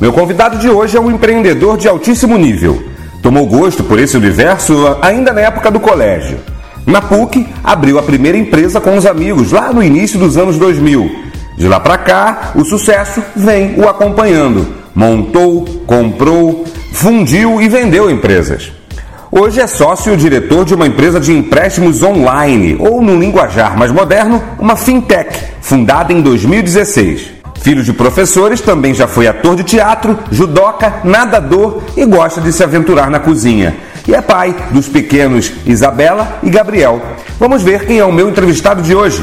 Meu convidado de hoje é um empreendedor de altíssimo nível. Tomou gosto por esse universo ainda na época do colégio. Na PUC, abriu a primeira empresa com os amigos lá no início dos anos 2000. De lá para cá, o sucesso vem o acompanhando. Montou, comprou, fundiu e vendeu empresas. Hoje é sócio diretor de uma empresa de empréstimos online, ou no linguajar mais moderno, uma fintech, fundada em 2016. Filho de professores, também já foi ator de teatro, judoca, nadador e gosta de se aventurar na cozinha. E é pai dos pequenos Isabela e Gabriel. Vamos ver quem é o meu entrevistado de hoje.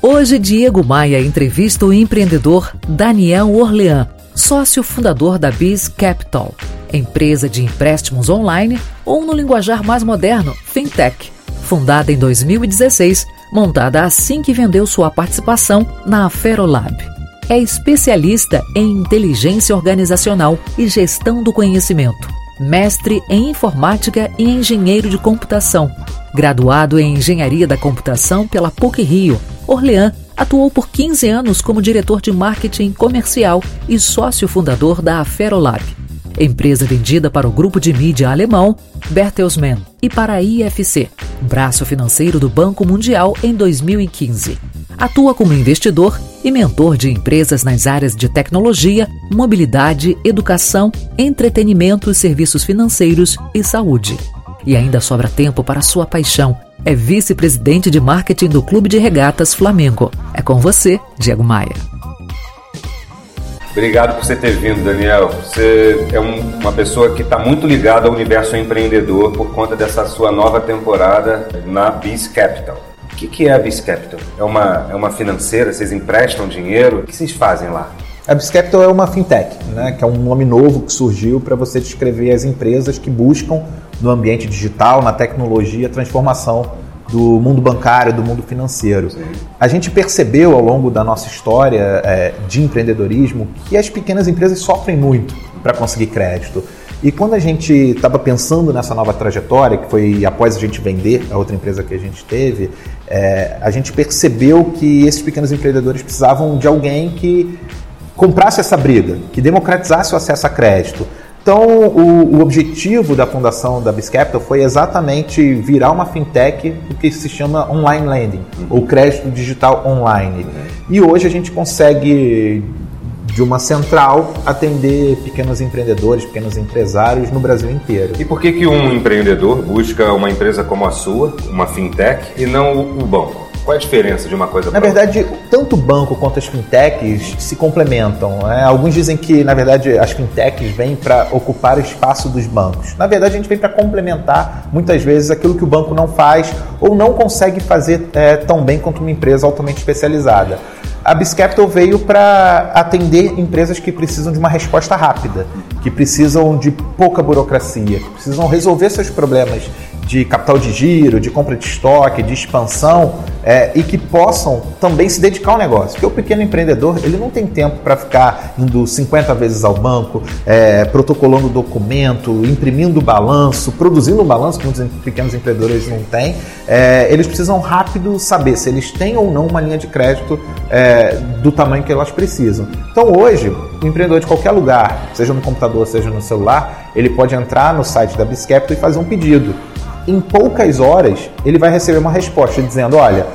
Hoje, Diego Maia entrevista o empreendedor Daniel Orlean, sócio fundador da Biz Capital, empresa de empréstimos online ou, no linguajar mais moderno, fintech. Fundada em 2016, montada assim que vendeu sua participação na Aferolab. É especialista em inteligência organizacional e gestão do conhecimento. Mestre em informática e engenheiro de computação. Graduado em engenharia da computação pela PUC Rio, Orlean atuou por 15 anos como diretor de marketing comercial e sócio fundador da Aferolab empresa vendida para o grupo de mídia alemão Bertelsmann e para a IFC, braço financeiro do Banco Mundial em 2015. Atua como investidor e mentor de empresas nas áreas de tecnologia, mobilidade, educação, entretenimento, serviços financeiros e saúde. E ainda sobra tempo para sua paixão. É vice-presidente de marketing do Clube de Regatas Flamengo. É com você, Diego Maia. Obrigado por você ter vindo, Daniel. Você é um, uma pessoa que está muito ligada ao universo empreendedor por conta dessa sua nova temporada na Biz Capital. O que, que é a Biz Capital? É uma, é uma financeira? Vocês emprestam dinheiro? O que vocês fazem lá? A Biz Capital é uma fintech, né, que é um nome novo que surgiu para você descrever as empresas que buscam no ambiente digital, na tecnologia, transformação do mundo bancário, do mundo financeiro. Sim. A gente percebeu ao longo da nossa história é, de empreendedorismo que as pequenas empresas sofrem muito para conseguir crédito. E quando a gente estava pensando nessa nova trajetória, que foi após a gente vender a outra empresa que a gente teve, é, a gente percebeu que esses pequenos empreendedores precisavam de alguém que comprasse essa briga, que democratizasse o acesso a crédito. Então, o, o, objetivo da fundação da Biscapital foi exatamente virar uma fintech, o que se chama online lending, uhum. ou crédito digital online. Uhum. E hoje a gente consegue, de uma central, atender pequenos empreendedores, pequenos empresários no Brasil inteiro. E por que, que um empreendedor busca uma empresa como a sua, uma fintech, e não o banco? Qual é a diferença de uma coisa para outra? Na verdade, tanto o banco quanto as fintechs se complementam. Né? Alguns dizem que, na verdade, as fintechs vêm para ocupar o espaço dos bancos. Na verdade, a gente vem para complementar, muitas vezes, aquilo que o banco não faz ou não consegue fazer é, tão bem quanto uma empresa altamente especializada. A Biscapital veio para atender empresas que precisam de uma resposta rápida, que precisam de pouca burocracia, que precisam resolver seus problemas de capital de giro, de compra de estoque, de expansão é, e que possam também se dedicar ao negócio. Porque o pequeno empreendedor ele não tem tempo para ficar indo 50 vezes ao banco, é, protocolando documento, imprimindo balanço, produzindo um balanço que muitos pequenos empreendedores não têm. É, eles precisam rápido saber se eles têm ou não uma linha de crédito é, do tamanho que elas precisam. Então hoje, o empreendedor de qualquer lugar, seja no computador, seja no celular, ele pode entrar no site da Biscapital e fazer um pedido em poucas horas ele vai receber uma resposta dizendo: olha,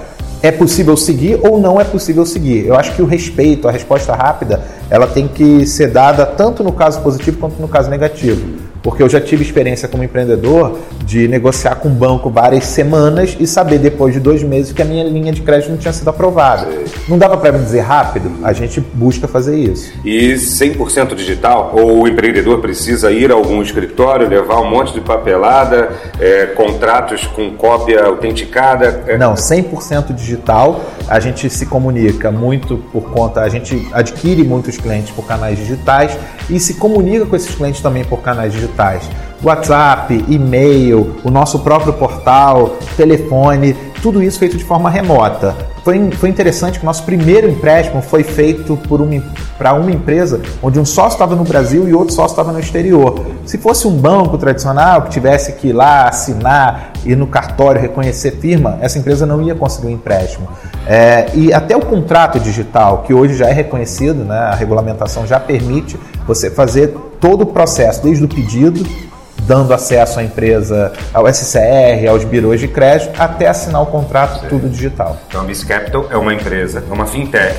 é possível seguir ou não é possível seguir. Eu acho que o respeito, a resposta rápida, ela tem que ser dada tanto no caso positivo quanto no caso negativo porque eu já tive experiência como empreendedor de negociar com o banco várias semanas e saber depois de dois meses que a minha linha de crédito não tinha sido aprovada. Não dava para me dizer rápido? A gente busca fazer isso. E 100% digital? Ou o empreendedor precisa ir a algum escritório, levar um monte de papelada, é, contratos com cópia autenticada? É... Não, 100% digital. A gente se comunica muito por conta, a gente adquire muitos clientes por canais digitais e se comunica com esses clientes também por canais digitais digitais. WhatsApp, e-mail, o nosso próprio portal, telefone, tudo isso feito de forma remota. Foi, foi interessante que o nosso primeiro empréstimo foi feito por uma para uma empresa onde um sócio estava no Brasil e outro sócio estava no exterior. Se fosse um banco tradicional que tivesse que ir lá assinar, ir no cartório, reconhecer firma, essa empresa não ia conseguir um empréstimo. É, e até o contrato digital, que hoje já é reconhecido, né, a regulamentação já permite você fazer todo o processo, desde o pedido dando acesso à empresa, ao SCR, aos birôs de crédito, até assinar o contrato, Sim. tudo digital. Então, a Miss Capital é uma empresa, é uma fintech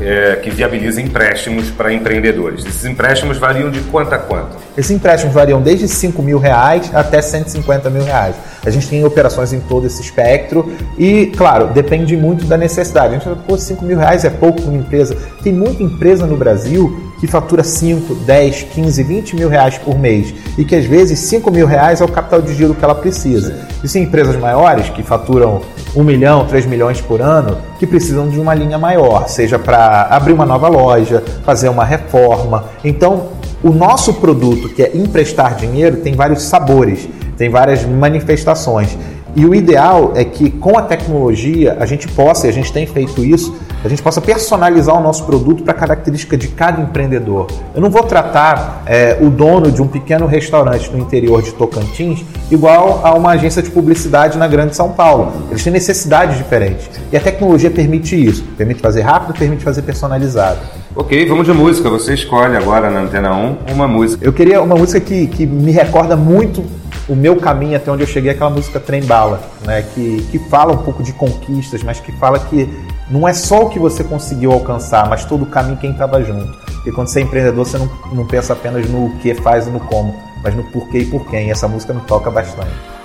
é, que viabiliza empréstimos para empreendedores. Esses empréstimos variam de quanto a quanto? Esses empréstimos variam desde 5 mil reais até 150 mil reais. A gente tem operações em todo esse espectro e, claro, depende muito da necessidade. A gente fala, pô, 5 mil reais é pouco para uma empresa. Tem muita empresa no Brasil que fatura 5, 10, 15, 20 mil reais por mês e que às vezes 5 mil reais é o capital de giro que ela precisa. E sim empresas maiores que faturam 1 milhão, 3 milhões por ano, que precisam de uma linha maior, seja para abrir uma nova loja, fazer uma reforma. Então, o nosso produto, que é emprestar dinheiro, tem vários sabores, tem várias manifestações. E o ideal é que com a tecnologia a gente possa, e a gente tem feito isso, a gente possa personalizar o nosso produto para a característica de cada empreendedor. Eu não vou tratar é, o dono de um pequeno restaurante no interior de Tocantins igual a uma agência de publicidade na Grande São Paulo. Eles têm necessidades diferentes. E a tecnologia permite isso. Permite fazer rápido, permite fazer personalizado. Ok, vamos de música. Você escolhe agora na Antena 1 uma música. Eu queria uma música que, que me recorda muito o meu caminho até onde eu cheguei, aquela música Trem Bala, né? que, que fala um pouco de conquistas, mas que fala que não é só o que você conseguiu alcançar, mas todo o caminho quem estava junto. Porque quando você é empreendedor, você não, não pensa apenas no que faz e no como, mas no porquê e por quem. E essa música me toca bastante.